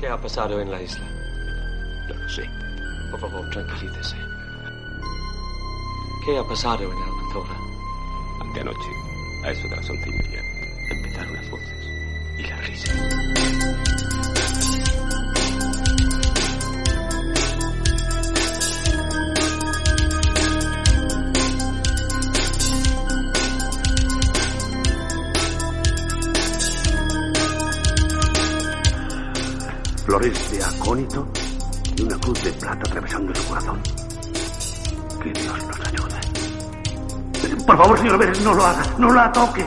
¿Qué ha pasado en la isla? No lo sé. Por favor, tranquilícese. ¿Qué ha pasado en Almanzora? Anteanoche, a eso de las once y media, empezaron las voces y las risas. De acónito y una cruz de plata atravesando su corazón. Que Dios nos ayude. Por favor, señor Pérez, no lo haga, no la toque.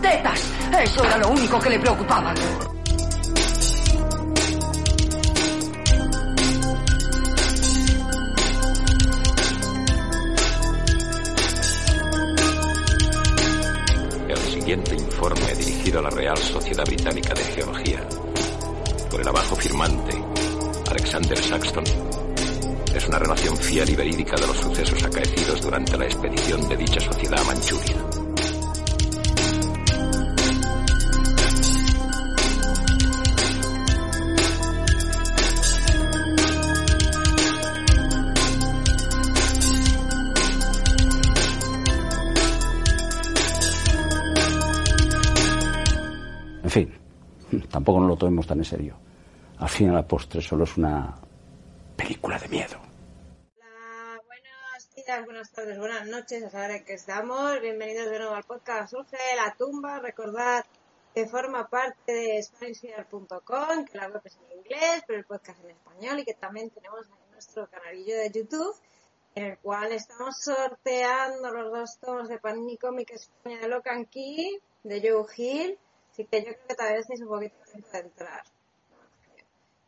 ¡Tetas! Eso era lo único que le preocupaba. El siguiente informe dirigido a la Real Sociedad Británica de Geología por el abajo firmante Alexander Saxton es una relación fiel y verídica de los sucesos acaecidos durante la expedición de dicha sociedad a Manchuria. Tomemos tan en serio. Al fin a la postre solo es una película de miedo. Hola, buenos días, buenas tardes, buenas noches, a saber qué estamos. Bienvenidos de nuevo al podcast Surge de la Tumba. Recordad que forma parte de SpanishFear.com, que la web es en inglés, pero el podcast en español y que también tenemos en nuestro canalillo de YouTube, en el cual estamos sorteando los dos tomos de Panini Comic España de Locan Key, de Joe Hill. Así que yo creo que todavía estáis un poquito de entrar.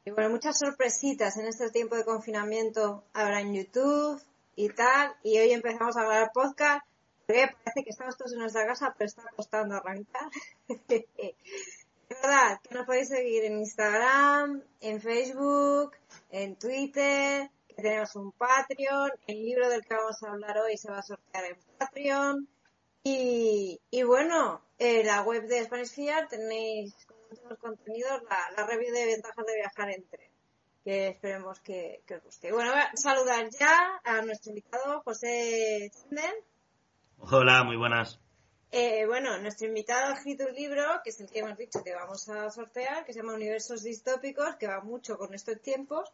Y bueno, muchas sorpresitas en este tiempo de confinamiento habrá en YouTube y tal. Y hoy empezamos a grabar podcast. Porque parece que estamos todos en nuestra casa, pero está costando arrancar. es verdad que nos podéis seguir en Instagram, en Facebook, en Twitter, que tenemos un Patreon. El libro del que vamos a hablar hoy se va a sortear en Patreon. Y, y bueno, en la web de Spanish Fear tenéis los contenidos, la, la review de ventajas de viajar en tren, que esperemos que, que os guste. Bueno, voy a saludar ya a nuestro invitado, José Chenden. Hola, muy buenas. Eh, bueno, nuestro invitado ha escrito un libro, que es el que hemos dicho que vamos a sortear, que se llama Universos Distópicos, que va mucho con estos tiempos.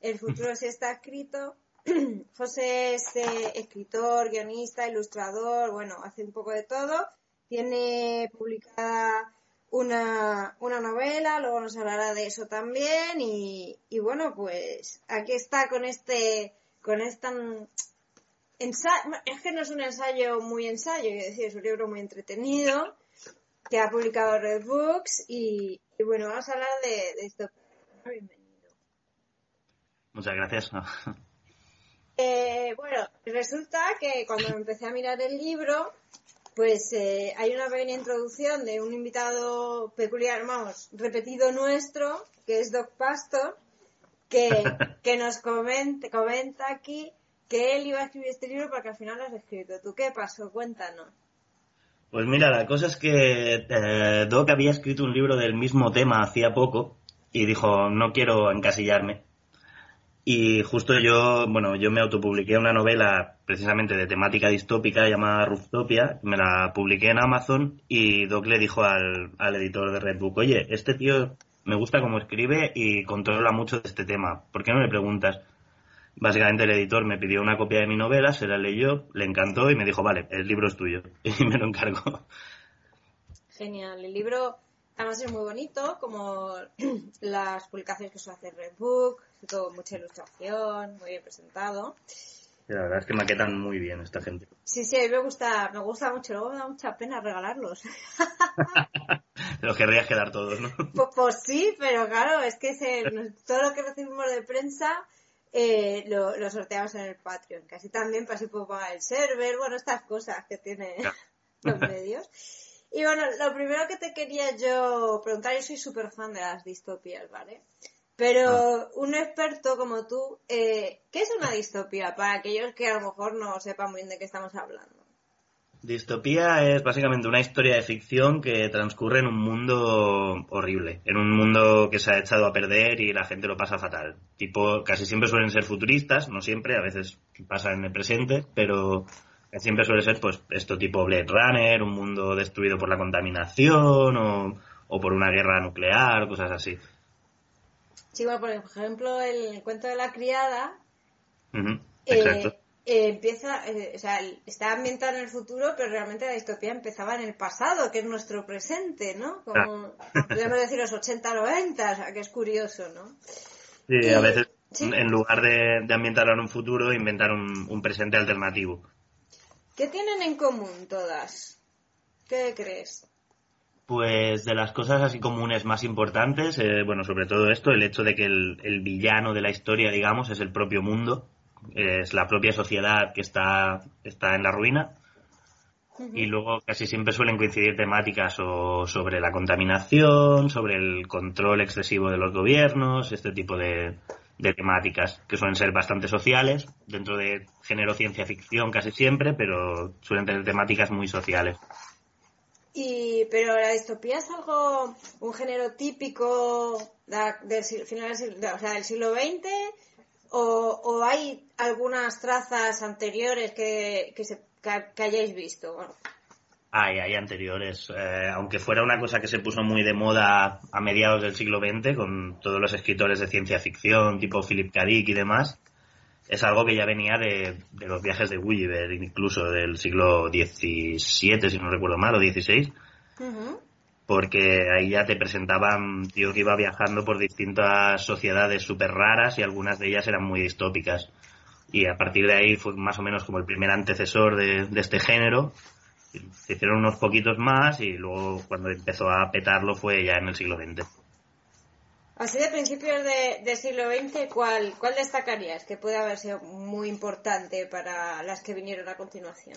El futuro sí está escrito. José es eh, escritor, guionista, ilustrador, bueno, hace un poco de todo. Tiene publicada una, una novela, luego nos hablará de eso también y, bueno, pues aquí está con este, con esta ensayo, es que no es un ensayo muy ensayo, es decir, es un libro muy entretenido que ha publicado Red Books y, y bueno, vamos a hablar de, de esto. Bienvenido. Muchas gracias. Eh, bueno, resulta que cuando empecé a mirar el libro, pues eh, hay una pequeña introducción de un invitado peculiar, vamos, repetido nuestro, que es Doc Pastor, que, que nos comenta, comenta aquí que él iba a escribir este libro porque al final lo has escrito. ¿Tú qué pasó? Cuéntanos. Pues mira, la cosa es que eh, Doc había escrito un libro del mismo tema hacía poco y dijo, no quiero encasillarme. Y justo yo, bueno, yo me autopubliqué una novela precisamente de temática distópica llamada Rooftopia, me la publiqué en Amazon y Doc le dijo al, al editor de Redbook, oye, este tío me gusta cómo escribe y controla mucho de este tema, ¿por qué no le preguntas? Básicamente el editor me pidió una copia de mi novela, se la leyó, le encantó y me dijo, vale, el libro es tuyo y me lo encargó. Genial, el libro además es muy bonito, como las publicaciones que suele hacer Redbook, todo mucha ilustración, muy bien presentado. La verdad es que maquetan muy bien esta gente. Sí, sí, a mí me gusta, me gusta mucho, luego me da mucha pena regalarlos. Los querrías quedar todos, ¿no? Pues, pues sí, pero claro, es que se- todo lo que recibimos de prensa eh, lo, lo sorteamos en el Patreon, casi también para así puedo pagar el server, bueno, estas cosas que tienen los medios. Y bueno, lo primero que te quería yo preguntar, yo soy súper fan de las distopías, ¿vale? Pero un experto como tú, eh, ¿qué es una distopía? Para aquellos que a lo mejor no sepan muy bien de qué estamos hablando. Distopía es básicamente una historia de ficción que transcurre en un mundo horrible, en un mundo que se ha echado a perder y la gente lo pasa fatal. Tipo, casi siempre suelen ser futuristas, no siempre, a veces pasa en el presente, pero siempre suele ser pues esto tipo Blade Runner, un mundo destruido por la contaminación o, o por una guerra nuclear, cosas así. Sí, bueno, por ejemplo, el cuento de la criada eh, eh, empieza, eh, o sea, está ambientada en el futuro, pero realmente la distopía empezaba en el pasado, que es nuestro presente, ¿no? Como, podríamos decir los 80, 90, o sea, que es curioso, ¿no? Sí, y- a veces sí. en lugar de, de ambientarlo en un futuro, inventar un, un presente alternativo. ¿Qué tienen en común todas? ¿Qué crees? Pues de las cosas así comunes más importantes, eh, bueno, sobre todo esto, el hecho de que el, el villano de la historia, digamos, es el propio mundo, es la propia sociedad que está, está en la ruina. Y luego casi siempre suelen coincidir temáticas o sobre la contaminación, sobre el control excesivo de los gobiernos, este tipo de, de temáticas que suelen ser bastante sociales, dentro de género ciencia ficción casi siempre, pero suelen tener temáticas muy sociales. Y, pero la distopía es algo, un género típico del final del siglo, o sea, del siglo XX, o, hay algunas trazas anteriores que, que, se, que, hayáis visto. Hay, hay anteriores. Eh, aunque fuera una cosa que se puso muy de moda a mediados del siglo XX, con todos los escritores de ciencia ficción, tipo Philip K. Dick y demás, es algo que ya venía de, de los viajes de Gulliver, incluso del siglo XVII, si no recuerdo mal, o XVI, porque ahí ya te presentaban tío que iba viajando por distintas sociedades súper raras y algunas de ellas eran muy distópicas. Y a partir de ahí fue más o menos como el primer antecesor de, de este género. Se hicieron unos poquitos más y luego cuando empezó a petarlo fue ya en el siglo XX. Así de principios de, del siglo XX, ¿cuál, ¿cuál destacarías que puede haber sido muy importante para las que vinieron a continuación?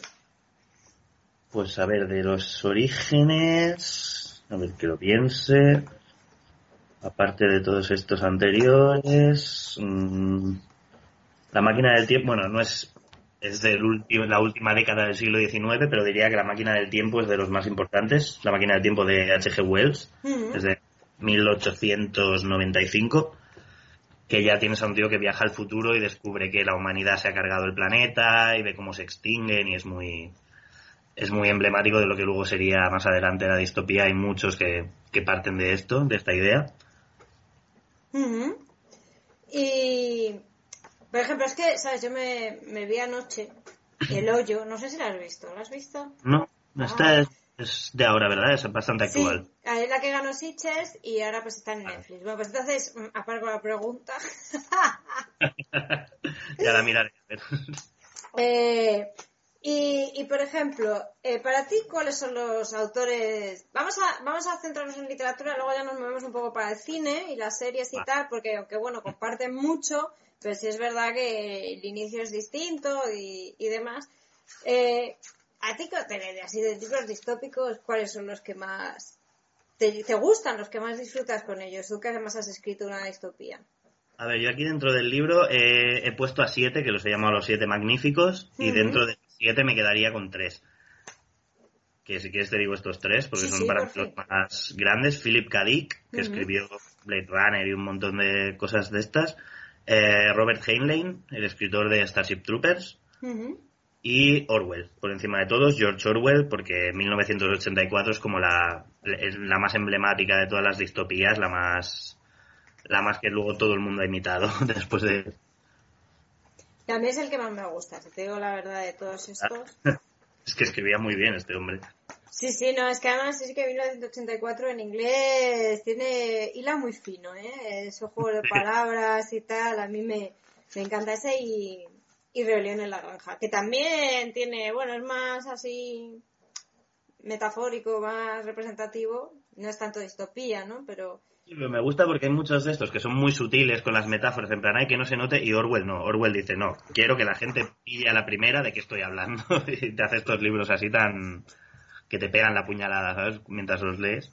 Pues a ver, de los orígenes, a ver que lo piense. Aparte de todos estos anteriores, mm, la máquina del tiempo, bueno, no es, es de la última década del siglo XIX, pero diría que la máquina del tiempo es de los más importantes. La máquina del tiempo de H.G. Wells, es de 1895 que ya tienes a un tío que viaja al futuro y descubre que la humanidad se ha cargado el planeta y ve cómo se extinguen y es muy es muy emblemático de lo que luego sería más adelante la distopía. Hay muchos que, que parten de esto, de esta idea. Y, por ejemplo, es que, ¿sabes? Yo me, me vi anoche El Hoyo, no sé si la has visto, ¿la has visto? No, esta Ah. Es de ahora, ¿verdad? Es bastante actual. Sí, es la que ganó Sitges y ahora pues está en Netflix. Bueno, pues entonces, mm, aparco la pregunta. ya la miraré. a ver. Eh, y, y, por ejemplo, eh, para ti, ¿cuáles son los autores? Vamos a, vamos a centrarnos en literatura, luego ya nos movemos un poco para el cine y las series y tal, porque aunque bueno, comparten mucho, pero sí es verdad que el inicio es distinto y, y demás. Eh, a ti, de- así de libros distópicos, ¿cuáles son los que más te, te gustan, los que más disfrutas con ellos? Tú que además has escrito una distopía. A ver, yo aquí dentro del libro eh, he puesto a siete, que los he llamado los siete magníficos, y dentro de siete me quedaría con tres. Que si quieres te digo estos tres, porque Sí, son sí, para por mí fin. los más grandes. Philip K. Dick, que escribió Blade Runner y un montón de cosas de estas. Eh, Robert Heinlein, el escritor de Starship Troopers. Ujú. Y Orwell, por encima de todos, George Orwell, porque 1984 es como la, es la más emblemática de todas las distopías, la más, la más que luego todo el mundo ha imitado después de... Y a mí es el que más me gusta, si te digo la verdad de todos estos. Es que escribía muy bien este hombre. Sí, sí, no, es que además es que 1984 en inglés tiene hila muy fino, ¿eh? Esos juegos de palabras y tal, a mí me, me encanta ese y, y Rebelión en la Granja, que también tiene, bueno, es más así metafórico, más representativo, no es tanto distopía, ¿no? Pero Sí, pero me gusta porque hay muchos de estos que son muy sutiles con las metáforas, en plan, hay que no se note, y Orwell no. Orwell dice, no, quiero que la gente pille a la primera de qué estoy hablando. y te hace estos libros así tan. que te pegan la puñalada, ¿sabes? Mientras los lees.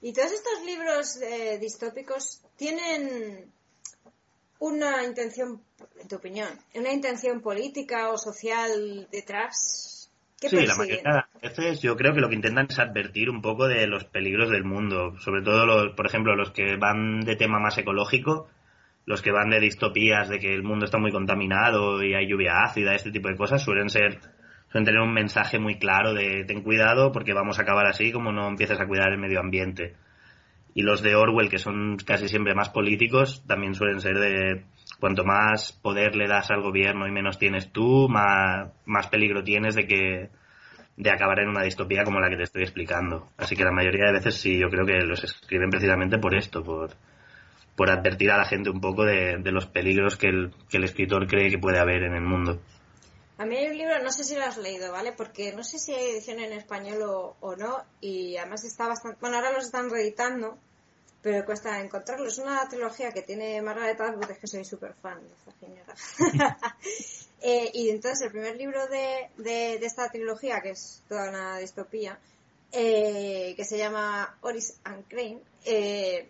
Y todos estos libros eh, distópicos tienen una intención, en tu opinión, una intención política o social detrás. ¿Qué Sí, la mayoría de las veces yo creo que lo que intentan es advertir un poco de los peligros del mundo, sobre todo, los, por ejemplo, los que van de tema más ecológico, los que van de distopías, de que el mundo está muy contaminado y hay lluvia ácida, este tipo de cosas, suelen ser suelen tener un mensaje muy claro de ten cuidado porque vamos a acabar así como no empieces a cuidar el medio ambiente. Y los de Orwell, que son casi siempre más políticos, también suelen ser de cuanto más poder le das al gobierno y menos tienes tú, más, más peligro tienes de que de acabar en una distopía como la que te estoy explicando. Así que la mayoría de veces sí, yo creo que los escriben precisamente por esto, por, por advertir a la gente un poco de, de los peligros que el, que el escritor cree que puede haber en el mundo. A mí un libro, no sé si lo has leído, ¿vale? Porque no sé si hay edición en español o, o no, y además está bastante... Bueno, ahora los están reeditando, pero cuesta encontrarlo. Es una trilogía que tiene Margaret Atwood, es que soy súper fan de esta señora. Eh, y entonces el primer libro de, de, de esta trilogía, que es toda una distopía, eh, que se llama Oris and Crane, eh,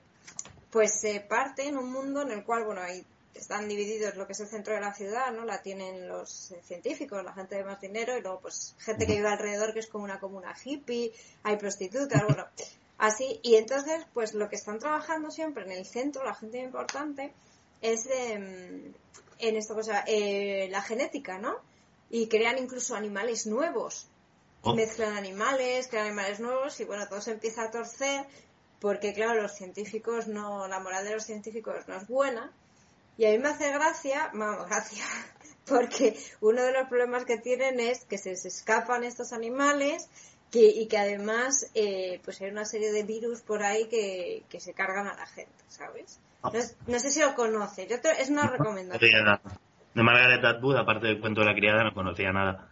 pues se parte en un mundo en el cual, bueno, hay están divididos lo que es el centro de la ciudad, ¿no? La tienen los eh, científicos, la gente de más dinero y luego pues gente que vive alrededor que es como una comuna hippie, hay prostitutas, bueno, así. Y entonces pues lo que están trabajando siempre en el centro, la gente importante, es em, en esto cosa, eh, la genética, ¿no? Y crean incluso animales nuevos. Oh. Mezclan animales, crean animales nuevos y bueno, todo se empieza a torcer porque claro, los científicos no, la moral de los científicos no es buena y a mí me hace gracia, vamos, gracia, porque uno de los problemas que tienen es que se escapan estos animales que, y que además eh, pues hay una serie de virus por ahí que, que se cargan a la gente, ¿sabes? No, no sé si lo conoces, yo te- es una No recomendación. nada. De Margaret Atwood, aparte del cuento de la criada, no conocía nada.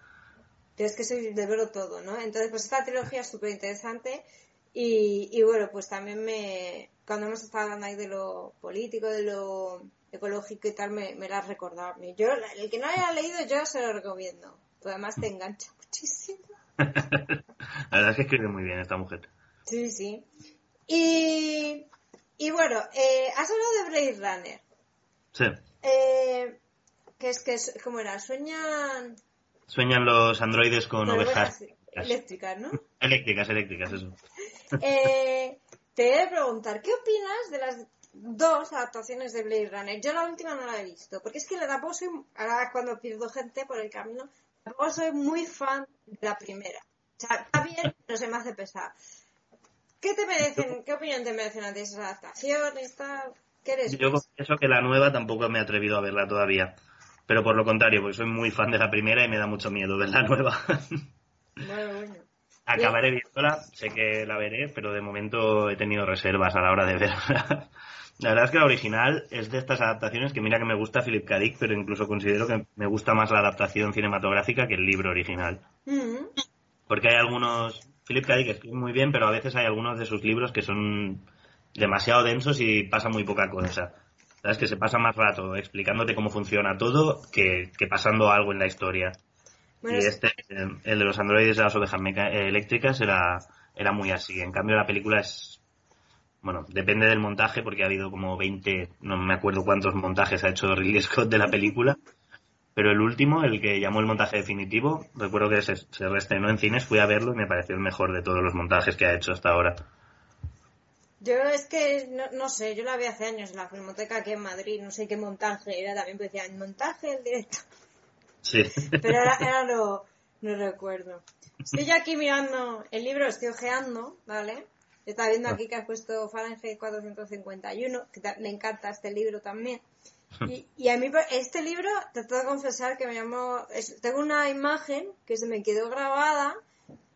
Yo es que soy de verlo todo, ¿no? Entonces, pues esta trilogía es súper interesante y, y bueno, pues también me, cuando hemos estado hablando ahí de lo político, de lo ecológico y tal, me, me la has recordado a. Yo, el que no haya leído, yo se lo recomiendo. Pues además te engancha muchísimo. La verdad es que escribe muy bien esta mujer. Sí, sí. Y, y bueno, eh, has hablado de Blade Runner. Sí. Eh, que es que, es- ¿cómo era? Sueñan Sueñan los androides con con ovejas eléctricas, ¿no? eléctricas, eléctricas, eso. Eh, te he de preguntar, ¿qué opinas de las dos adaptaciones de Blade Runner? Yo la última no la he visto, porque es que la tampoco soy, ahora cuando pierdo gente por el camino, tampoco soy muy fan de la primera. O sea, está bien, pero se me hace pesar. ¿Qué te merecen, qué opinión te merecen ante esas adaptaciones? Tal? ¿Qué eres? Yo confieso que la nueva tampoco me he atrevido a verla todavía. Pero por lo contrario, porque soy muy fan de la primera y me da mucho miedo ver la nueva. Bueno, bueno. Acabaré viéndola, sé que la veré, pero de momento he tenido reservas a la hora de verla. La verdad es que la original es de estas adaptaciones que mira que me gusta Philip K. Dick, pero incluso considero que me gusta más la adaptación cinematográfica que el libro original. Mm, Porque hay algunos... Philip K. Dick escribe muy bien, pero a veces hay algunos de sus libros que son demasiado densos y pasa muy poca cosa. Sabes que se pasa más rato explicándote cómo funciona todo que, que pasando algo en la historia. Bueno, y es- este, el de los androides de las ovejas eléctricas, era, era muy así. En cambio, la película es. Bueno, depende del montaje, porque ha habido como 20, no me acuerdo cuántos montajes ha hecho Ridley Scott de la película. Pero el último, el que llamó el montaje definitivo, recuerdo que se, se reestrenó en cines, fui a verlo y me pareció el mejor de todos los montajes que ha hecho hasta ahora. Yo es que, no, no sé, yo la vi hace años en la filmoteca aquí en Madrid, no sé qué montaje era, también pues decían, montaje el directo. Sí. Pero ahora, ahora no, no recuerdo. Estoy aquí mirando el libro, estoy ojeando, ¿vale? Estaba viendo aquí que has puesto Fahrenheit 451, que ta- me encanta este libro también. Y, y a mí este libro, te tengo que confesar que me llamó... es- tengo una imagen que se me quedó grabada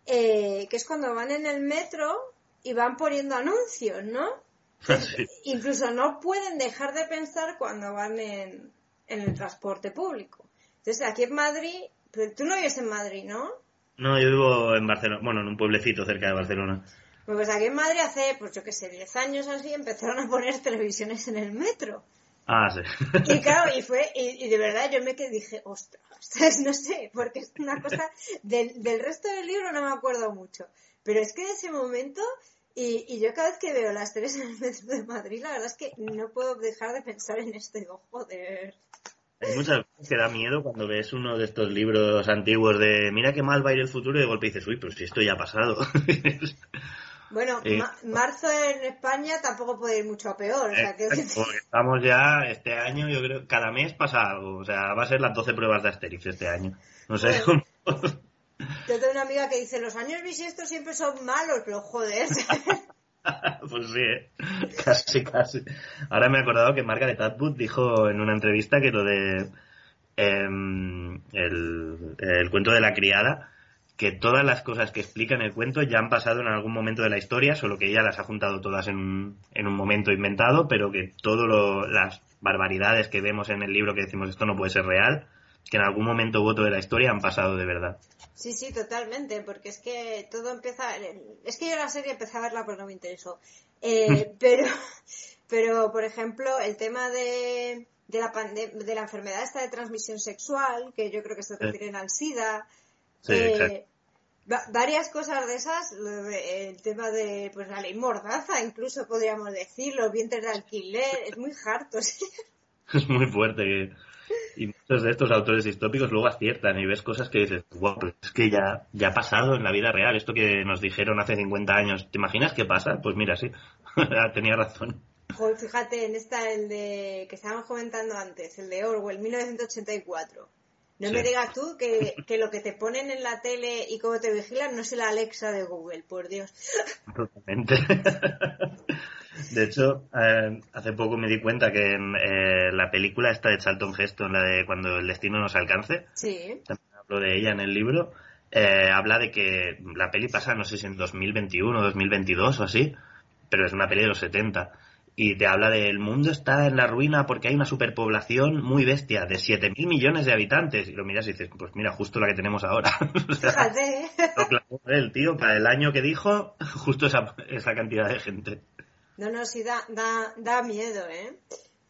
eh, que es cuando van en el metro y van poniendo anuncios, ¿no? Sí. Incluso no pueden dejar de pensar cuando van en, en el transporte público. Entonces, aquí en Madrid, pero tú no vives en Madrid, ¿no? No, yo vivo en Barcelona, bueno, en un pueblecito cerca de Barcelona. Pues aquí en Madrid hace, pues yo qué sé, 10 años así, empezaron a poner televisiones en el metro. Ah, sí. Y claro, y fue, y, y de verdad yo me quedé dije, ostras, no sé, porque es una cosa, del, del resto del libro no me acuerdo mucho. Pero es que en ese momento, y, y yo cada vez que veo las tres en el metro de Madrid, la verdad es que no puedo dejar de pensar en esto, digo, joder. Hay muchas veces que da miedo cuando ves uno de estos libros antiguos de mira qué mal va a ir el futuro y de golpe dices, uy, pero si esto ya ha pasado. Bueno, Eh, ma- marzo en España tampoco puede ir mucho a peor, o sea, que Porque estamos ya, este año, yo creo, cada mes pasa algo. O sea, va a ser las 12 pruebas de Asterix este año. No sé cómo. yo tengo una amiga que dice, los años bisiestos siempre son malos, pero joder, Pues sí, ¿eh? casi, casi. Ahora me he acordado que Margaret Atwood dijo en una entrevista que lo de em, el, el cuento de la criada, que todas las cosas que explica en el cuento ya han pasado en algún momento de la historia, solo que ella las ha juntado todas en un, en un momento inventado, pero que todas las barbaridades que vemos en el libro que decimos esto no puede ser real, que en algún momento u otro de la historia han pasado de verdad. Sí, sí, totalmente, porque es que todo empieza... Es que yo la serie empecé a verla porque no me interesó. Eh, pero, pero, por ejemplo, el tema de, de, la de la enfermedad esta de transmisión sexual, que yo creo que se refieren al SIDA, Sí, eh, varias cosas de esas, el tema de pues la ley mordaza, incluso podríamos decir, los vientres de alquiler, es muy harto, sí. Es muy fuerte que... Y muchos de estos autores distópicos luego aciertan y ves cosas que dices, wow, pero es que ya, ya ha pasado en la vida real. Esto que nos dijeron hace 50 años, ¿te imaginas qué pasa? Pues mira, sí, tenía razón. Joder, fíjate, en esta, el de que estábamos comentando antes, el de Orwell, 1984. No Sí. me digas tú que, que lo que te ponen en la tele y cómo te vigilan no es el Alexa de Google, por Dios. Totalmente. De hecho, eh, hace poco me di cuenta que en eh, la película esta de Charlton Heston, la de Cuando el destino nos alcance, Sí. también hablo de ella en el libro, eh, habla de que la peli pasa, no sé si en 2021 2022 o así, pero es una peli de los 70. Y te habla del mundo está en la ruina porque hay una superpoblación muy bestia de 7.000 millones de habitantes. Y lo miras y dices, pues mira, justo la que tenemos ahora. O sea, Fíjate, ¿eh? lo clavó el tío, para el año que dijo, justo esa, esa cantidad de gente. No, no, sí da, da, da miedo, ¿eh?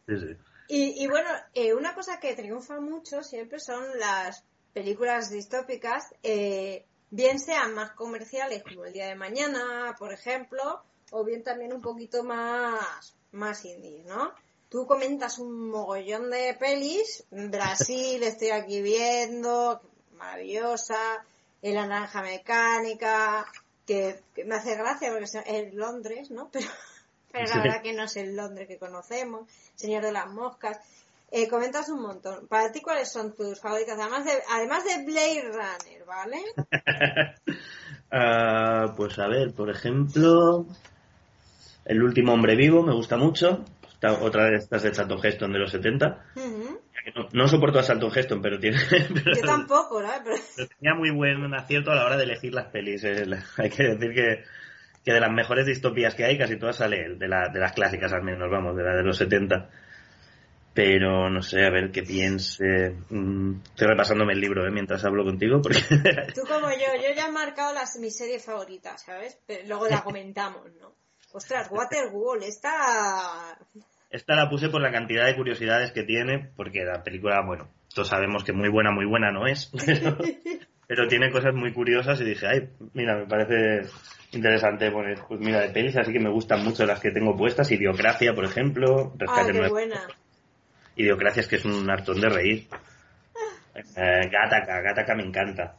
Sí, sí. Y, y bueno, eh, una cosa que triunfa mucho siempre son las películas distópicas, eh, bien sean más comerciales como El Día de Mañana, por ejemplo, o bien también un poquito más, más indies, ¿no? Tú comentas un mogollón de pelis, Brasil estoy aquí viendo, maravillosa, El Naranja Mecánica, que, que me hace gracia porque es Londres, ¿no? Pero, pero la verdad que no es el Londres que conocemos, Señor de las Moscas. Eh, comentas un montón. Para ti, ¿cuáles son tus favoritas? Además de, además de Blade Runner, ¿vale? Ah, pues a ver, por ejemplo, El último hombre vivo me gusta mucho. Está otra de estas de Charlton Heston de los 70. Ujú. No, no soporto a Charlton Heston, pero tiene pero- Yo tampoco, ¿no? Pero, pero tenía muy buen acierto a la hora de elegir las pelis. eh. Hay que decir que, que de las mejores distopías que hay, casi todas sale de, la- de las clásicas al menos, vamos, de la de los 70. Pero no sé, a ver qué piense. Mm, estoy repasándome el libro eh, mientras hablo contigo, porque tú como yo, yo ya he marcado las, mi serie favorita, ¿sabes? Pero luego la comentamos, ¿no? Ostras, Waterworld, esta... Esta la puse por la cantidad de curiosidades que tiene, porque la película, bueno, todos sabemos que muy buena, muy buena no es, pero, pero tiene cosas muy curiosas y dije, ay, mira, me parece interesante poner, pues mira, de pelis, así que me gustan mucho las que tengo puestas, Idiocracia, por ejemplo, Ah, Rescate Nueva- buena. Idiocracia es que es un hartón de reír. Eh, Gattaca, Gattaca me encanta.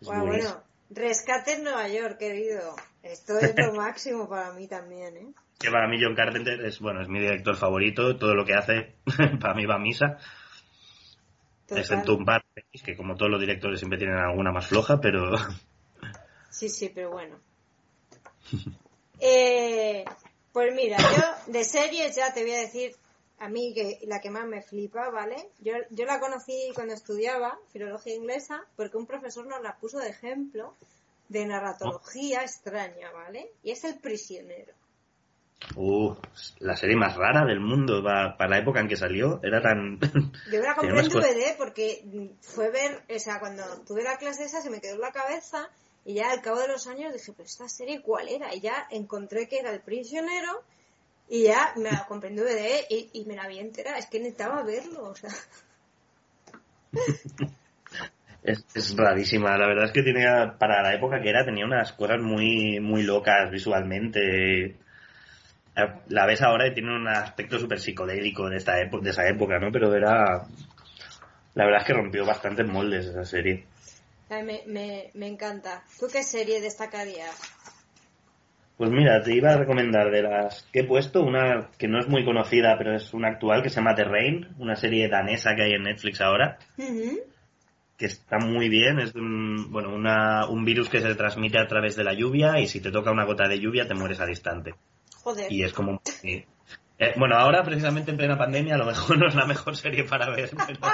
Es bueno, rescate en Nueva York, querido. Esto es lo máximo para mí también, ¿eh? Que para mí John Carpenter es, bueno, es mi director favorito, todo lo que hace para mí va a misa. Total. Excepto un par que como todos los directores siempre tienen alguna más floja, pero Sí, sí, pero bueno. Eh, pues mira, yo de series ya te voy a decir a mí que la que más me flipa, ¿vale? Yo, yo la conocí cuando estudiaba filología inglesa porque un profesor nos la puso de ejemplo de narratología extraña, ¿vale? Y es El prisionero. Uh, la serie más rara del mundo va- para la época en que salió. Era tan... Yo la compré en DVD porque fue ver, o sea, cuando tuve la clase esa se me quedó en la cabeza y ya al cabo de los años dije, pero esta serie cuál era? Y ya encontré que era El prisionero y ya me la compré en DVD y, y me la vi entera. Es que necesitaba verlo, o sea. Es, es rarísima, la verdad es que tenía, para la época que era, tenía unas cosas muy, muy locas visualmente. La ves ahora y tiene un aspecto súper psicodélico de, esta época, de esa época, ¿no? Pero era... La verdad es que rompió bastantes moldes esa serie. Me, me, me encanta. ¿Tú qué serie destacarías? Pues mira, te iba a recomendar de las que he puesto una que no es muy conocida, pero es una actual que se llama The Rain, una serie danesa que hay en Netflix ahora. Que está muy bien. Es un, bueno, una, un virus que se transmite a través de la lluvia y si te toca una gota de lluvia te mueres al instante. Joder. Y es como... Eh, bueno, ahora precisamente en plena pandemia a lo mejor no es la mejor serie para ver. Pero...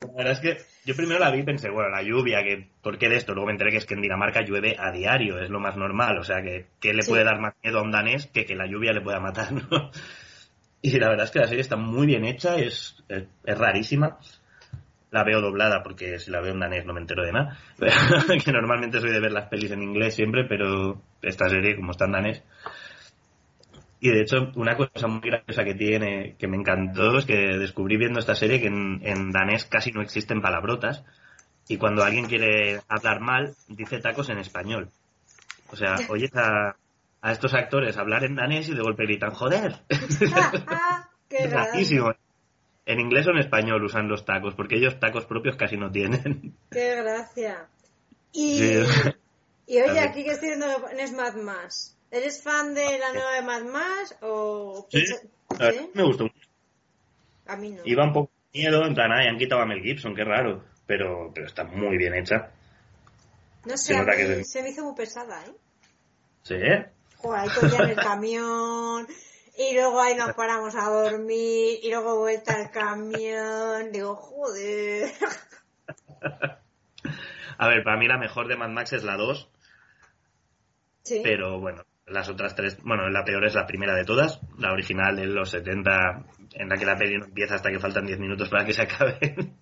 La verdad es que yo primero la vi y pensé, bueno, la lluvia, que ¿por qué de esto? Luego me enteré que es que en Dinamarca llueve a diario, es lo más normal. O sea, que ¿qué le Sí. puede dar más miedo a un danés que que la lluvia le pueda matar? ¿no? Y la verdad es que la serie está muy bien hecha, es, es, es rarísima. La veo doblada porque si la veo en danés no me entero de nada. que normalmente soy de ver las pelis en inglés siempre, pero esta serie, como está en danés. Y de hecho, una cosa muy graciosa que tiene, que me encantó, es que descubrí viendo esta serie que en, en danés casi no existen palabrotas. Y cuando alguien quiere hablar mal, dice tacos en español. O sea, oyes a, a estos actores hablar en danés y de golpe gritan, joder. Qué Es gracia. rarísimo. En inglés o en español usan los tacos, porque ellos tacos propios casi no tienen. Qué gracia. Y, Sí. y oye, aquí que estoy viendo en Mad Max. ¿Eres fan de la nueva de Mad Max o...? Sí, ¿Sí? me gustó mucho. A mí no. Iba un poco de miedo, en plan, ay, han quitado a Mel Gibson, qué raro. Pero, pero está muy bien hecha. No sé, mí que- se me hizo muy pesada, ¿eh? ¿Sí? Joder, ahí en el camión, y luego ahí nos paramos a dormir, y luego vuelta al camión. Digo, joder. A ver, para mí la mejor de Mad Max es la 2, Sí. pero bueno, las otras tres, bueno, la peor es la primera de todas, la original de los 70, en la que la peli no empieza hasta que faltan 10 minutos para que se acabe.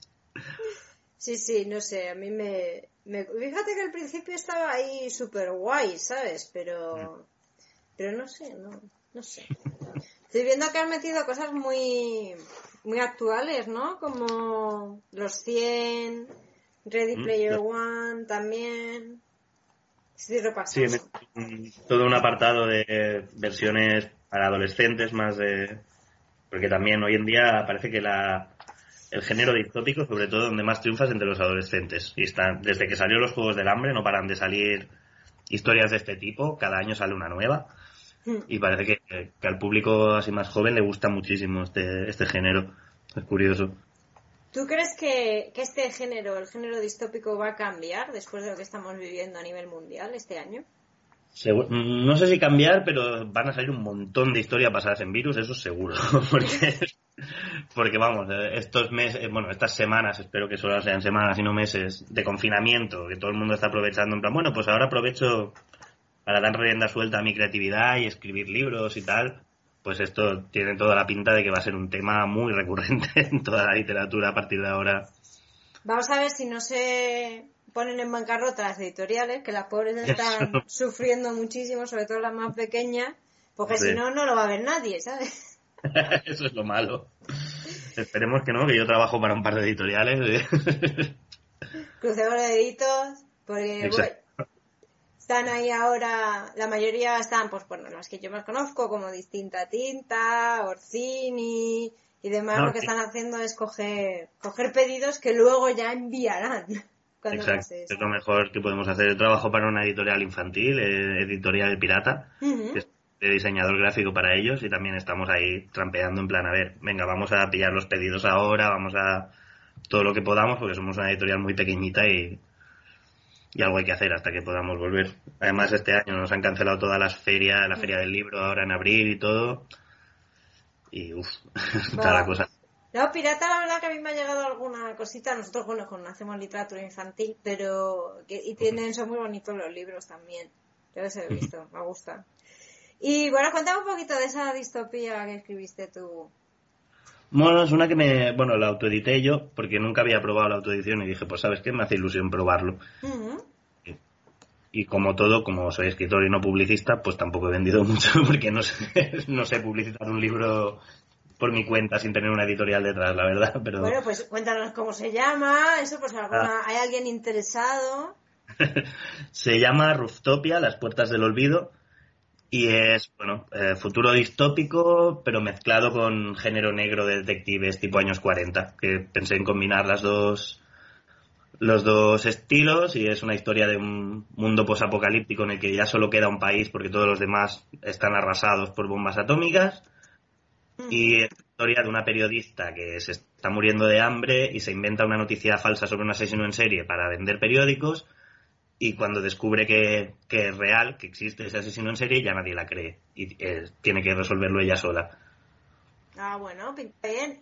Sí, sí, no sé, a mí me... me- Fíjate que al principio estaba ahí súper guay, ¿sabes? Pero... Pero no sé, no, no sé. Estoy viendo que han metido cosas muy... Muy actuales, ¿no? Como los 100, Ready Mm, Player One también. Sí, me- todo un apartado de versiones para adolescentes más de... Porque también hoy en día parece que la, el género distópico, sobre todo donde más triunfa es entre los adolescentes. Y están, desde que salió los Juegos del Hambre no paran de salir historias de este tipo, cada año sale una nueva. Hmm. Y parece que, que al público así más joven le gusta muchísimo este, este género. Es curioso. ¿Tú crees que, que este género, el género distópico, va a cambiar después de lo que estamos viviendo a nivel mundial este año? Segu- mm, No sé si cambiar, pero van a salir un montón de historias basadas en virus, eso seguro. porque, porque vamos, estos meses, bueno, estas semanas, espero que solo sean semanas y no meses de confinamiento, que todo el mundo está aprovechando, en plan, bueno, pues ahora aprovecho para dar rienda suelta a mi creatividad y escribir libros y tal. Pues esto tiene toda la pinta de que va a ser un tema muy recurrente en toda la literatura a partir de ahora. Vamos a ver si no se ponen en bancarrota las editoriales, que las pobres están sufriendo muchísimo, sobre todo las más pequeñas, porque Sí. si no, no lo va a ver nadie, ¿sabes? Eso es lo malo. Esperemos que no, que yo trabajo para un par de editoriales. Crucemos los deditos, porque están ahí ahora, la mayoría están, pues bueno, las que yo más conozco, como Distinta Tinta, Orsini y demás, Ah, lo que sí. están haciendo es coger, coger pedidos que luego ya enviarán. Exacto, es lo mejor que podemos hacer. Yo trabajo para una editorial infantil, eh, editorial pirata, que es de diseñador gráfico para ellos y también estamos ahí trampeando en plan, a ver, venga, vamos a pillar los pedidos ahora, vamos a todo lo que podamos porque somos una editorial muy pequeñita y, y algo hay que hacer hasta que podamos volver. Además, este año nos han cancelado todas las ferias, la feria del libro ahora en abril y todo. Y uff, está la cosa. No, pirata, la verdad que a mí me ha llegado alguna cosita. Nosotros, bueno, hacemos literatura infantil, pero. y tienen, son muy bonitos los libros también. Yo los he visto, me gusta. Y bueno, cuéntame un poquito de esa distopía que escribiste tú. Bueno, es una que me. Bueno, la autoedité yo, porque nunca había probado la autoedición y dije, pues, ¿sabes qué? Me hace ilusión probarlo. y, como todo, como soy escritor y no publicista, pues tampoco he vendido mucho, porque no sé, no sé publicitar un libro por mi cuenta sin tener una editorial detrás, la verdad. Pero... Bueno, pues cuéntanos cómo se llama, eso, pues alguna, ah. ¿hay alguien interesado? se llama Ruftopia, Las Puertas del Olvido, y es, bueno, eh, futuro distópico, pero mezclado con género negro de detectives tipo años 40, que pensé en combinar las dos los dos estilos y es una historia de un mundo posapocalíptico en el que ya solo queda un país porque todos los demás están arrasados por bombas atómicas y es la historia de una periodista que se está muriendo de hambre y se inventa una noticia falsa sobre un asesino en serie para vender periódicos. Y cuando descubre que, es real, que existe ese asesino en serie, ya nadie la cree. Y eh, tiene que resolverlo ella sola. Ah, bueno, pinta bien.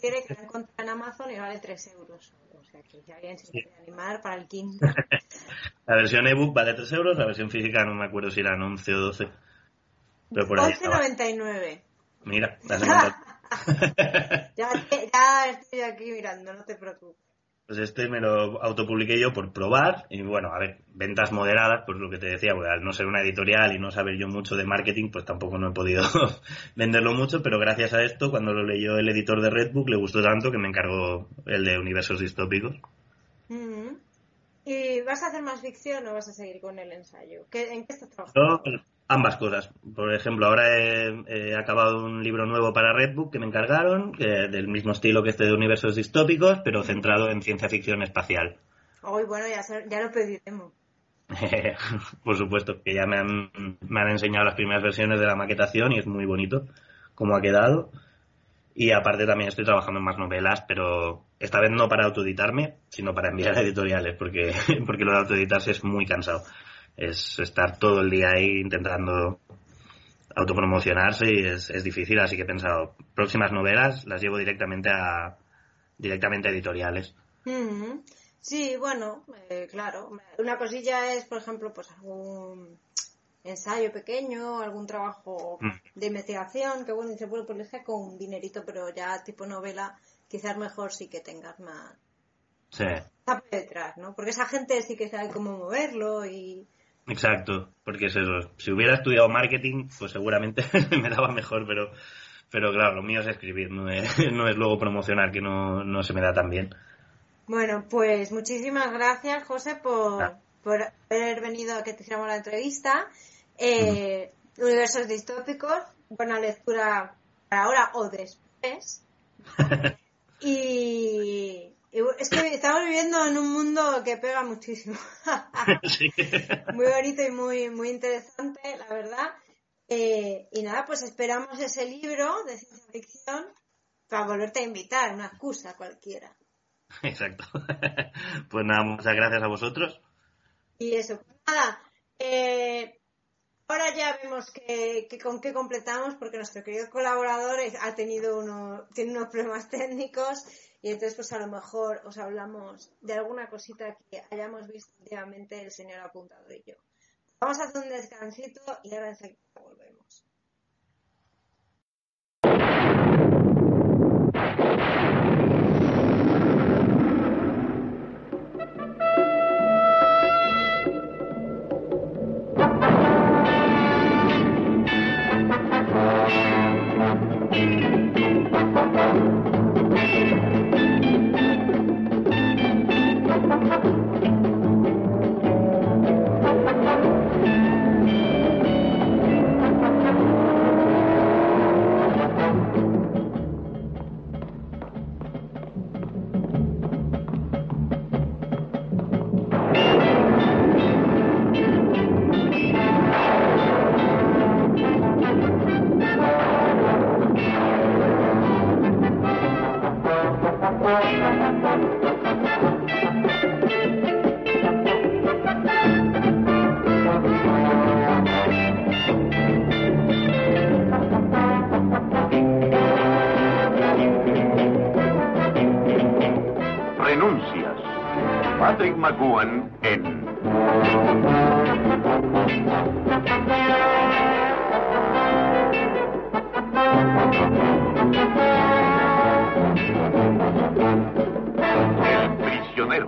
Quiere que la encuentre en Amazon y vale 3 euros. O sea que si alguien se quiere animar para el Kindle. la versión ebook vale 3 euros, la versión física no me acuerdo si eran 11 o 12. 11.99. Mira, ya, ya estoy aquí mirando, no te preocupes. Pues este me lo autopubliqué yo por probar y bueno, a ver, ventas moderadas, pues lo que te decía, pues al no ser una editorial y no saber yo mucho de marketing, pues tampoco no he podido venderlo mucho, pero gracias a esto, cuando lo leyó el editor de Redbook, le gustó tanto que me encargó el de universos distópicos. Mm-hmm. ¿Y vas a hacer más ficción o vas a seguir con el ensayo? ¿En qué estás trabajando? Ambas cosas. Por ejemplo, ahora he, acabado un libro nuevo para Redbook que me encargaron, que del mismo estilo que este de universos distópicos, pero centrado en ciencia ficción espacial. Uy, bueno, ya, lo pediremos. Por supuesto, que ya me han, me han enseñado las primeras versiones de la maquetación y es muy bonito cómo ha quedado. Y aparte también estoy trabajando en más novelas, pero esta vez no para autoeditarme, sino para enviar a editoriales, porque, porque lo de autoeditarse es muy cansado es estar todo el día ahí intentando autopromocionarse y es, es difícil, así que he pensado, próximas novelas las llevo directamente a directamente a editoriales. Sí, bueno, eh, claro. Una cosilla es, por ejemplo, pues algún ensayo pequeño, algún trabajo mm. de investigación, que bueno, se puede pues con un dinerito, pero ya tipo novela, quizás mejor sí que tengas más... Sí. detrás, ¿no? Porque esa gente sí que sabe cómo moverlo y Exacto, porque es eso. Si hubiera estudiado marketing, pues seguramente me daba mejor, pero, pero claro, lo mío es escribir, no es, no es luego promocionar, que no, no se me da tan bien. Bueno, pues muchísimas gracias, José, por, ah. por haber venido a que te hiciéramos la entrevista. Eh, Universos distópicos, buena lectura para ahora o después. y, es que estamos viviendo en un mundo que pega muchísimo. Muy bonito y muy, muy interesante, la verdad. Eh, y nada, pues esperamos ese libro de ciencia ficción para volverte a invitar, una excusa cualquiera. Exacto. Pues nada, muchas gracias a vosotros. Y eso, pues nada, eh, ahora ya vemos que, con qué completamos, porque nuestro querido colaborador ha tenido uno, tiene unos problemas técnicos y entonces, pues a lo mejor os hablamos de alguna cosita que hayamos visto últimamente el señor apuntado y yo. Vamos a hacer un descansito y ahora enseguida volvemos. El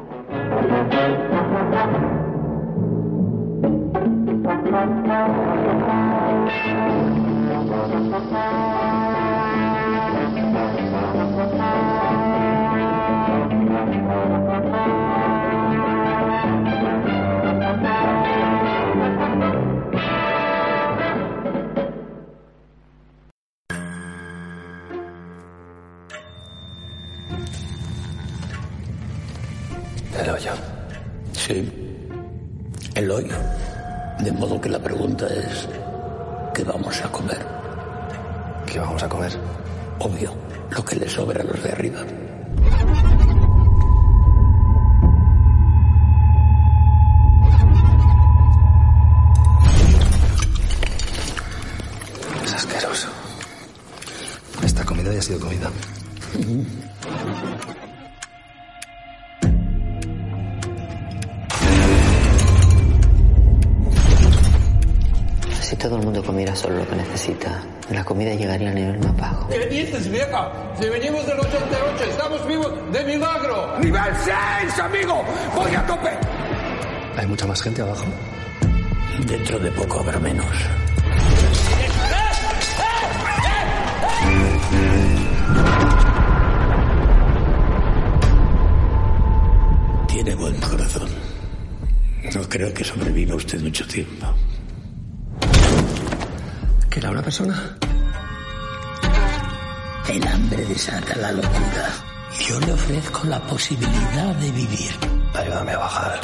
Tiene buen corazón. No creo que sobreviva usted mucho tiempo. ¿Que era una persona? El hambre desata la locura. Yo le ofrezco la posibilidad de vivir. Ayúdame a bajar.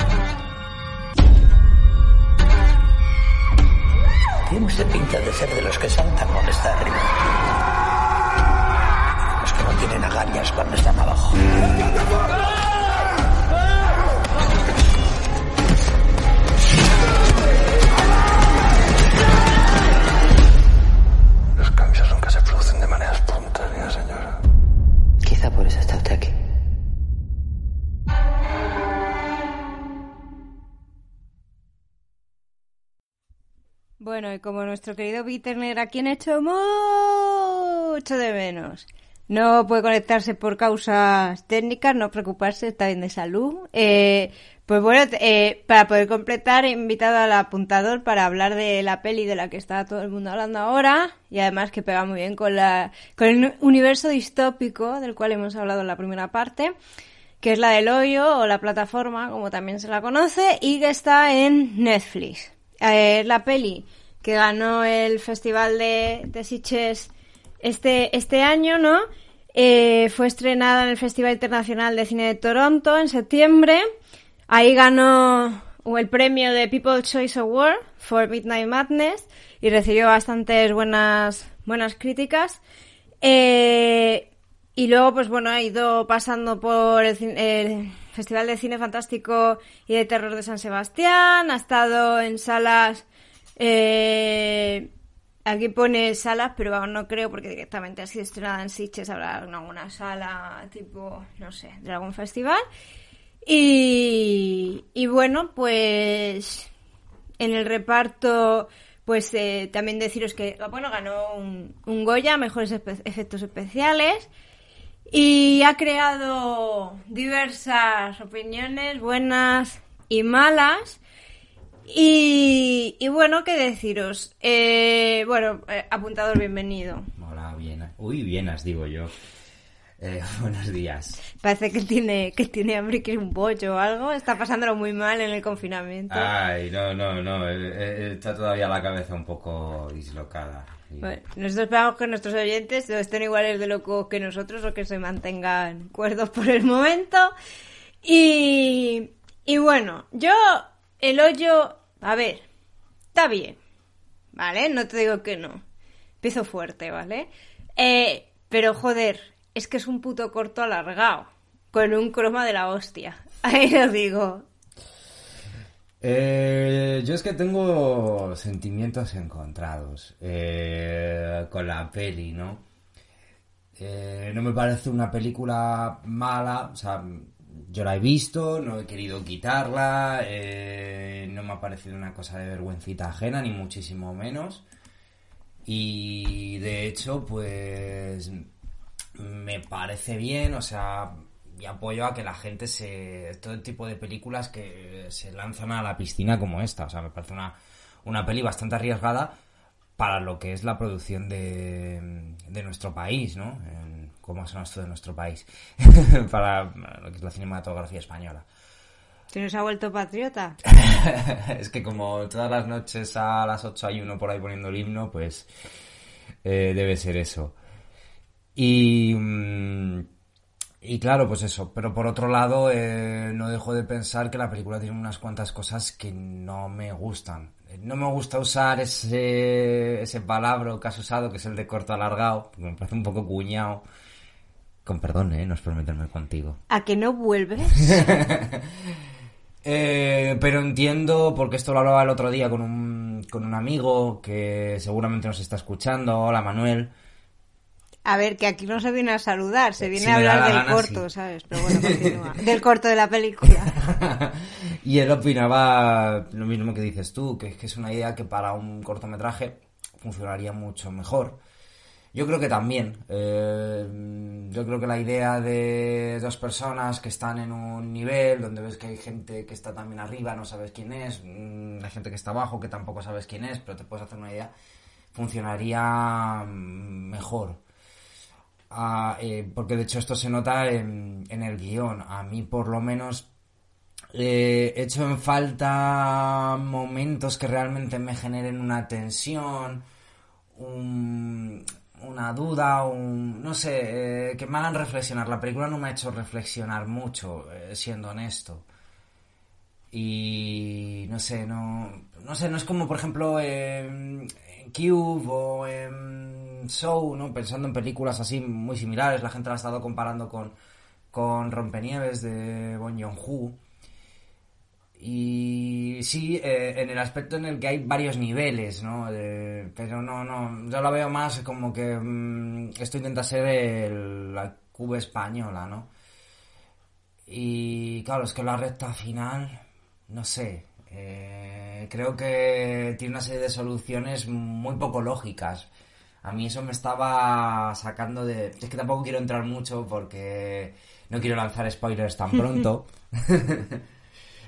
Tiene usted pinta de ser de los que saltan cuando está arriba. Los que no tienen agallas cuando están abajo. Como nuestro querido Peter a quien hecho mucho de menos, no puede conectarse por causas técnicas, no preocuparse, está bien de salud. Eh, pues bueno, eh, para poder completar, he invitado al apuntador para hablar de la peli de la que está todo el mundo hablando ahora y además que pega muy bien con el universo distópico del cual hemos hablado en la primera parte que es la del hoyo o la plataforma, como también se la conoce, y que está en Netflix. Eh, la peli que ganó el Festival de, de Sitges este, este año, ¿no? Eh, fue estrenada en el Festival Internacional de Cine de Toronto en septiembre. Ahí ganó el premio de People's Choice Award for Midnight Madness y recibió bastantes buenas, buenas críticas. Eh, y luego, pues bueno, ha ido pasando por el, Festival de Cine Fantástico y de Terror de San Sebastián, ha estado en salas, eh, aquí pone salas, pero vamos, no creo porque directamente ha sido estrenada en Sitges, habrá alguna sala tipo, no sé, de algún festival. Y, bueno, pues en el reparto, pues eh, también deciros que, bueno, ganó un, Goya, mejores efectos especiales. Y ha creado diversas opiniones, buenas y malas. Y, y bueno, ¿qué deciros? Eh, bueno, eh, apuntador, bienvenido. Hola, bien. Uy, bienas, digo yo. Eh, buenos días. Parece que tiene, que tiene hambre y que es un pollo o algo. Está pasándolo muy mal en el confinamiento. Ay, no, no, no. eh, está todavía la cabeza un poco dislocada. Y- Bueno, nosotros esperamos que nuestros oyentes estén iguales de locos que nosotros o que se mantengan cuerdos por el momento. Y, y bueno, yo el hoyo, a ver, está bien, ¿vale? No te digo que no. Empiezo fuerte, ¿vale? Eh, pero joder, es que es un puto corto alargado, con un croma de la hostia. Ahí lo digo. Eh, yo es que tengo sentimientos encontrados eh, con la peli, ¿no? Eh, no me parece una película mala, o sea, yo la he visto, no he querido quitarla, eh, no me ha parecido una cosa de vergüencita ajena, ni muchísimo menos. Y de hecho, pues me parece bien, o sea, y apoyo a que la gente se. todo tipo de películas que se lanzan a la piscina como esta. O sea, me parece una, una peli bastante arriesgada para lo que es la producción de, de nuestro país, ¿no? En, ¿Cómo se esto de nuestro país? para lo que es la cinematografía española. ¿Se nos ha vuelto patriota? es que como todas las noches a las 8 hay uno por ahí poniendo el himno, pues eh, debe ser eso. Y, mm, y claro, pues eso. Pero por otro lado, eh, no dejo de pensar que la película tiene unas cuantas cosas que no me gustan. No me gusta usar ese, ese palabra que has usado, que es el de corto alargado, porque me parece un poco cuñado. Con perdón, ¿eh? No es por meterme contigo. ¿A que no vuelves? Eh, pero entiendo, porque esto lo hablaba el otro día con un, con un amigo que seguramente nos está escuchando. Hola, Manuel. A ver, que aquí no se viene a saludar, se viene a hablar del corto, ¿sabes? Pero bueno, continúa. del corto de la película. y él opinaba lo mismo que dices tú, que es que es una idea que para un cortometraje funcionaría mucho mejor. Yo creo que también. Eh, yo creo que la idea de dos personas que están en un nivel donde ves que hay gente que está también arriba, no sabes quién es, mm, hay gente que está abajo que tampoco sabes quién es, pero te puedes hacer una idea, funcionaría mm, mejor. Ah, eh, porque de hecho esto se nota en, en el guion. A mí por lo menos eh, he hecho en falta momentos que realmente me generen una tensión, un, una duda, un, no sé, eh, que me hagan reflexionar. La película no me ha hecho reflexionar mucho, eh, siendo honesto. Y no sé, no, no sé, no es como por ejemplo en, Cube o en Show, ¿no? Pensando en películas así muy similares, la gente la ha estado comparando con, con Rompenieves de Bon Joon-ho y sí, eh, en el aspecto en el que hay varios niveles, ¿no? pero no, no, yo lo veo más como que mm, esto intenta ser la cuba española, ¿no? Y claro, es que la recta final, no sé, eh, creo que tiene una serie de soluciones muy poco lógicas. A mí eso me estaba sacando de... Es que tampoco quiero entrar mucho porque no quiero lanzar spoilers tan pronto.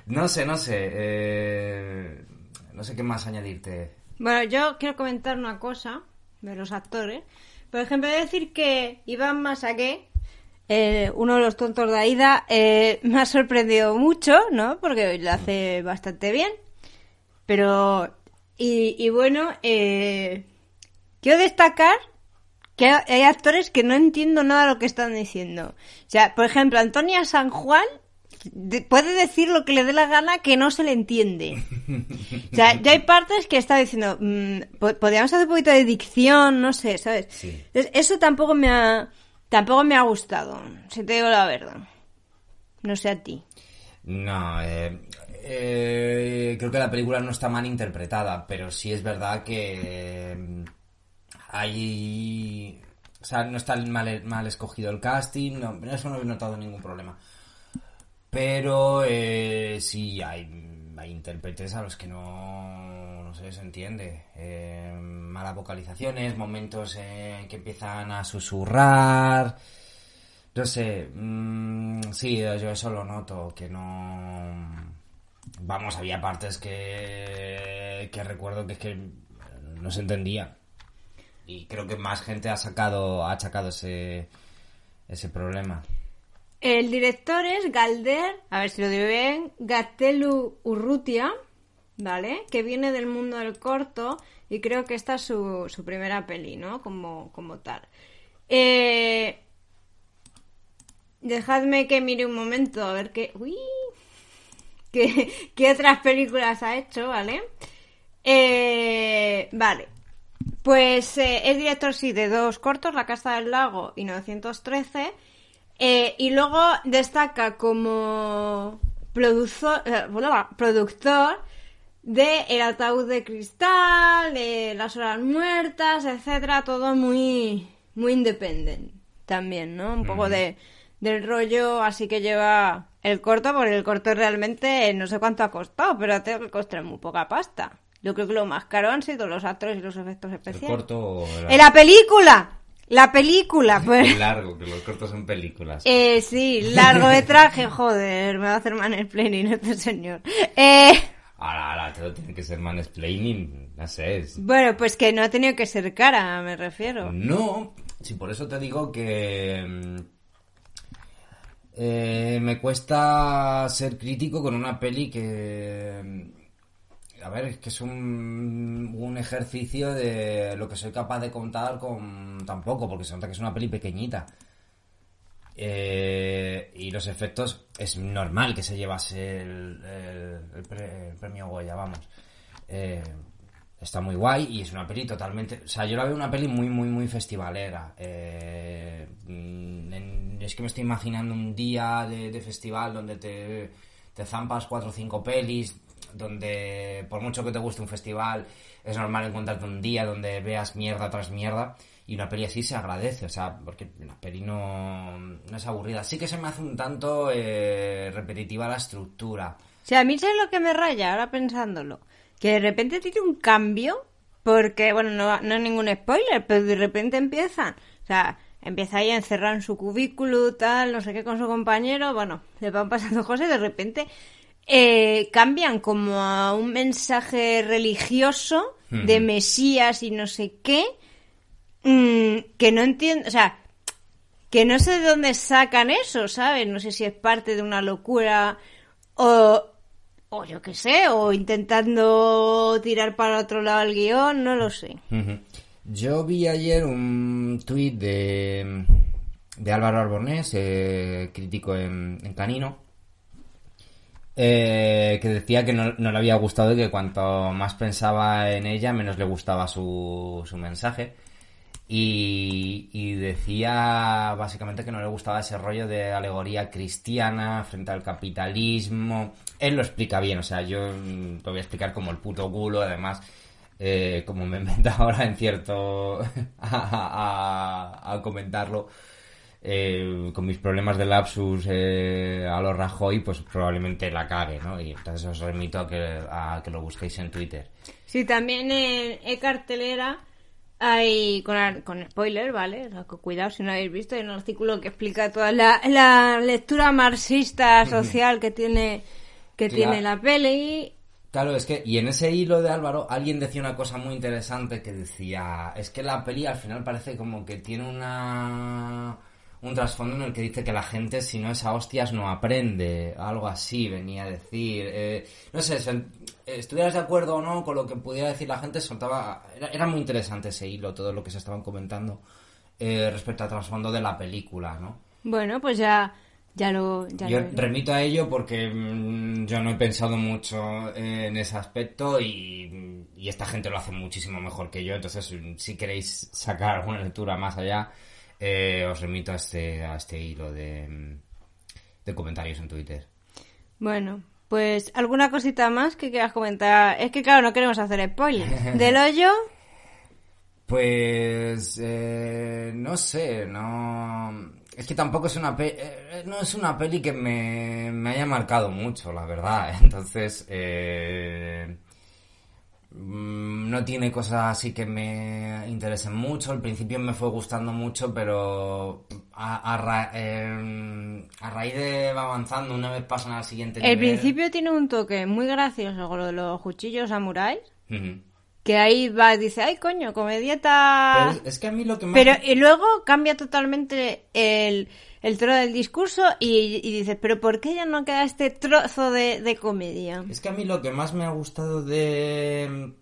No sé, no sé. Eh, no sé qué más añadirte. Bueno, yo quiero comentar una cosa de los actores. Por ejemplo, decir que Iván Masaque, eh, uno de los tontos de Aida, eh, me ha sorprendido mucho, ¿no? Porque lo hace bastante bien. Pero, y, bueno, quiero destacar que hay actores que no entiendo nada de lo que están diciendo. O sea, por ejemplo, Antonia San Juan puede decir lo que le dé la gana que no se le entiende. O sea, ya hay partes que está diciendo, mm, podríamos hacer un poquito de dicción, no sé, ¿sabes? eso tampoco me ha, tampoco me ha gustado, si te digo la verdad. No sé a ti. No, eh, eh, creo que la película no está mal interpretada, pero sí es verdad que mm, hay... O sea, no está mal, mal escogido el casting, no, eso no he notado ningún problema. Pero eh, sí, hay, hay intérpretes a los que no, no se entiende. Eh, malas vocalizaciones, momentos en que empiezan a susurrar. No sé, mm, sí, yo eso lo noto, que no... Vamos, había partes que, que recuerdo que es que no se entendía. Y creo que más gente ha sacado, ha achacado ese, ese problema. El director es Galder, a ver si lo digo bien, Gatelu Urrutia, ¿vale? Que viene del mundo del corto y creo que esta es su, su primera peli, ¿no? Como, como tal. Eh, dejadme que mire un momento a ver qué... Uy, qué, qué otras películas ha hecho, ¿vale? Eh, vale. Pues eh, es director, sí, de dos cortos, La Casa del Lago y 913 eh, y luego destaca como productor, eh, productor de El ataúd de cristal, de Las horas muertas, etcétera, todo muy muy independiente también, ¿no? Un poco de del rollo así que lleva el corto, porque el corto realmente no sé cuánto ha costado, pero tengo que costar muy poca pasta. Yo creo que lo más caro han sido los actores y los efectos El especiales. corto o el- ¡En la película! La película, pues. Largo, que los cortos son películas. Eh, sí, largometraje, joder, me va a hacer mansplaining este señor. Eh, Ahora, ahora, todo tiene que ser mansplaining, no sé. es- bueno, pues que no ha tenido que ser cara, me refiero. No, si por eso te digo que mm, eh, me cuesta ser crítico con una peli que... A ver, es que es un, un ejercicio de lo que soy capaz de contar con tampoco, porque se nota que es una peli pequeñita. Eh, y los efectos, es normal que se llevase el, el- el pre- el premio Goya, vamos. Eh, está muy guay y es una peli totalmente... O sea, yo la veo una peli muy, muy, muy festivalera. Eh, es que me estoy imaginando un día de, de festival donde te, te zampas cuatro o cinco pelis, donde por mucho que te guste un festival, es normal encontrarte un día donde veas mierda tras mierda. Y una peli así se agradece, o sea, porque una peli no, no es aburrida. Sí que se me hace un tanto eh, repetitiva la estructura. O sea, a mí es lo que me raya ahora pensándolo. Que de repente tiene un cambio, porque, bueno, no, no es ningún spoiler, pero de repente empiezan. O sea, empieza ahí a encerrar en su cubículo, tal, no sé qué, con su compañero. Bueno, le van pasando cosas y de repente eh, cambian como a un mensaje religioso de. Mesías y no sé qué. mm, que no entiendo, o sea, que no sé de dónde sacan eso, ¿sabes? No sé si es parte de una locura o, o yo qué sé, o intentando tirar para otro lado el guion, no lo sé. Yo vi ayer un tuit de, de Álvaro Arbonés, eh, crítico en, en Canino, eh, que decía que no, le había gustado y que cuanto más pensaba en ella, menos le gustaba su, su mensaje. Y, y decía básicamente que no le gustaba ese rollo de alegoría cristiana frente al capitalismo. Él lo explica bien, o sea, yo lo voy a explicar como el puto culo, además, eh, como me invento ahora en cierto a- a comentarlo. Eh, con mis problemas de lapsus eh, a lo Rajoy, pues probablemente la cague, ¿no? Y entonces os remito a que, a que lo busquéis en Twitter. Sí, también en e-cartelera hay, con, con spoiler, ¿vale? Cuidado si no habéis visto, hay un artículo que explica toda la, la lectura marxista social que tiene, que Claro. tiene la peli. Claro, es que, y en ese hilo de Álvaro, alguien decía una cosa muy interesante que decía, es que la peli al final parece como que tiene una un trasfondo en el que dice que la gente si no es a hostias no aprende, algo así venía a decir, eh, no sé, se- estuvieras de acuerdo o no con lo que pudiera decir la gente, soltaba, era, era muy interesante ese hilo, todo lo que se estaban comentando eh, respecto al trasfondo de la película, ¿no? Bueno, pues ya, ya lo, ya Yo lo remito a ello porque mm, yo no he pensado mucho eh, en ese aspecto y, y esta gente lo hace muchísimo mejor que yo. Entonces, si queréis sacar alguna lectura más allá, eh, os remito a este, a este hilo de, mm, de comentarios en Twitter. Bueno, pues alguna cosita más que quieras comentar. Es que claro, no queremos hacer spoiler. Del hoyo, Pues eh, no sé, no es que tampoco es una pe- eh, no es una peli que me, me haya marcado mucho, la verdad. Entonces eh, no tiene cosas así que me interesen mucho. Al principio me fue gustando mucho, pero a, a ra- eh, a raíz de va avanzando, una vez pasan al siguiente el nivel. principio tiene un toque muy gracioso con lo de los cuchillos samuráis. Que ahí va, dice, ay coño, comedieta. Pero es, que a mí lo que más Pero y luego cambia totalmente el, el tono del discurso y, y dices, pero ¿por qué ya no queda este trozo de, de comedia? Es que a mí lo que más me ha gustado de,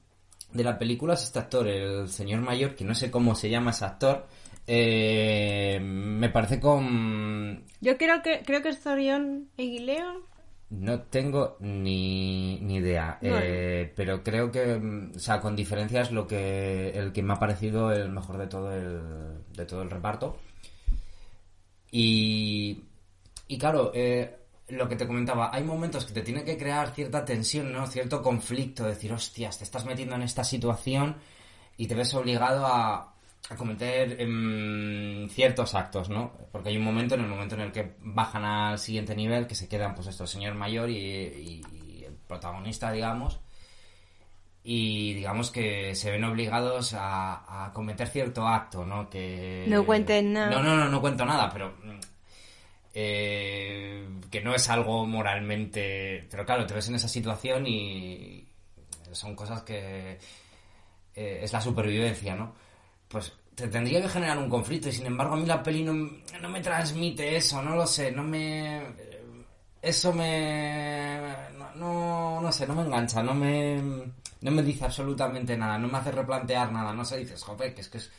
de la película es este actor, el señor mayor, que no sé cómo se llama ese actor. eh, me parece con... Yo creo que creo que es Zorion Eguileón. No tengo ni, ni idea, eh, pero creo que, mm, o sea, con diferencia es lo que, el que me ha parecido el mejor de todo el, de todo el reparto. Y, y claro, eh, lo que te comentaba, hay momentos que te tiene que crear cierta tensión, ¿no? Cierto conflicto, decir, hostias, te estás metiendo en esta situación y te ves obligado a, a cometer em, ciertos actos, ¿no? Porque hay un momento, en el momento en el que bajan al siguiente nivel, que se quedan, pues esto, el señor mayor y, y- y el protagonista, digamos, y digamos que se ven obligados a, a cometer cierto acto, ¿no? Que... No cuenten nada. No, no, no, no cuento nada, pero... eh, que no es algo moralmente... Pero claro, te ves en esa situación y son cosas que... eh, es la supervivencia, ¿no? Pues te tendría que generar un conflicto y sin embargo a mí la peli no, no me transmite eso, no lo sé, no me... Eso me... No, no, no sé, no me engancha, no me... No me dice absolutamente nada, no me hace replantear nada, no sé, dices, joder, que es que es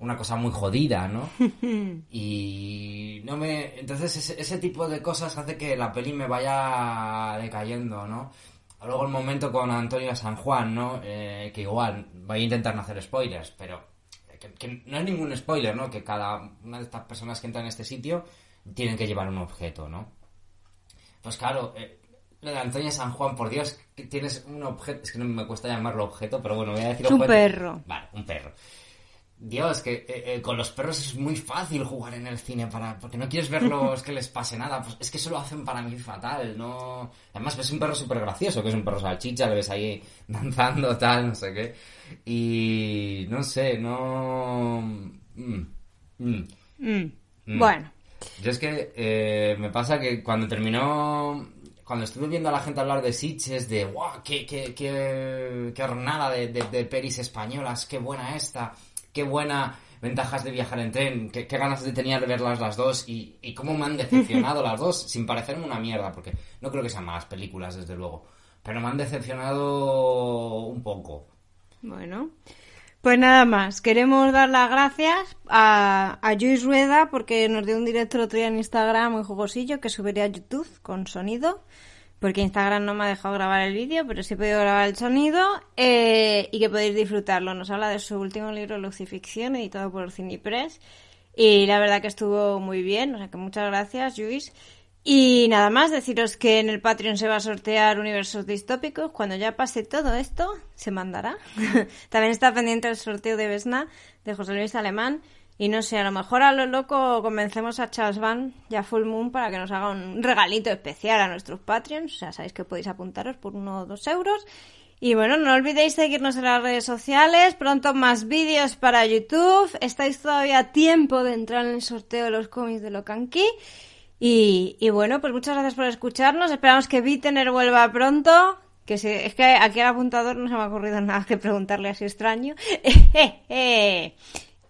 una cosa muy jodida, ¿no? Y no me. Entonces, ese, ese tipo de cosas hace que la peli me vaya decayendo, ¿no? Luego el momento con Antonio San Juan, ¿no? Eh, que igual, voy a intentar no hacer spoilers, pero que, que no es ningún spoiler, ¿no? Que cada una de estas personas que entran en este sitio tienen que llevar un objeto, ¿no? Pues claro, eh, lo de Antonio San Juan, por Dios, que tienes un objeto, es que no me cuesta llamarlo objeto, pero bueno, voy a decir Es un objeto. perro. Vale, un perro. Dios, que eh, eh, con los perros es muy fácil jugar en el cine para porque no quieres verlos que les pase nada. Pues es que eso lo hacen para mí fatal, ¿no? Además, ves un perro súper gracioso, que es un perro salchicha, le ves ahí danzando, tal, no sé qué. Y no sé, no. Mm, mm, Mm. mm. Bueno. Yo es que eh, me pasa que cuando terminó. Cuando estuve viendo a la gente hablar de Sitges, de ¡guau! ¡Qué, qué, qué, qué hornada de, de, de pelis españolas! ¡Qué buena esta! ¡Qué buena! Ventajas de viajar en tren, qué, ganas de tenía de verlas las dos y, cómo me han decepcionado las dos, sin parecerme una mierda, porque no creo que sean malas películas, desde luego, pero me han decepcionado un poco. Bueno, pues nada más. Queremos dar las gracias a, a Luis Rueda porque nos dio un directo otro día en Instagram muy jugosillo que subiré a YouTube con sonido. Porque Instagram no me ha dejado grabar el vídeo, pero sí he podido grabar el sonido eh, y que podéis disfrutarlo. Nos habla de su último libro, Lucificción, editado por Cinepress. Y la verdad que estuvo muy bien, o sea que muchas gracias, Luis. Y nada más, deciros que en el Patreon se va a sortear universos distópicos. Cuando ya pase todo esto, se mandará. También está pendiente el sorteo de Vesna, de José Luis Alemán. Y no sé, a lo mejor a lo loco convencemos a Charles Van y a Full Moon para que nos haga un regalito especial a nuestros Patreons. O sea, sabéis que podéis apuntaros por uno o dos euros. Y bueno, no olvidéis seguirnos en las redes sociales. Pronto más vídeos para YouTube. Estáis todavía a tiempo de entrar en el sorteo de los cómics de Locanqui. Y, y bueno, pues muchas gracias por escucharnos. Esperamos que Vitener vuelva pronto. Que se, es que aquí al apuntador no se me ha ocurrido nada que preguntarle así extraño.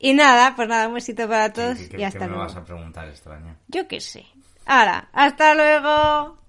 y nada, pues nada, un besito para todos ¿Qué, qué- y qué hasta me luego. vas a preguntar extraño? Yo qué sé. Ahora, hasta luego.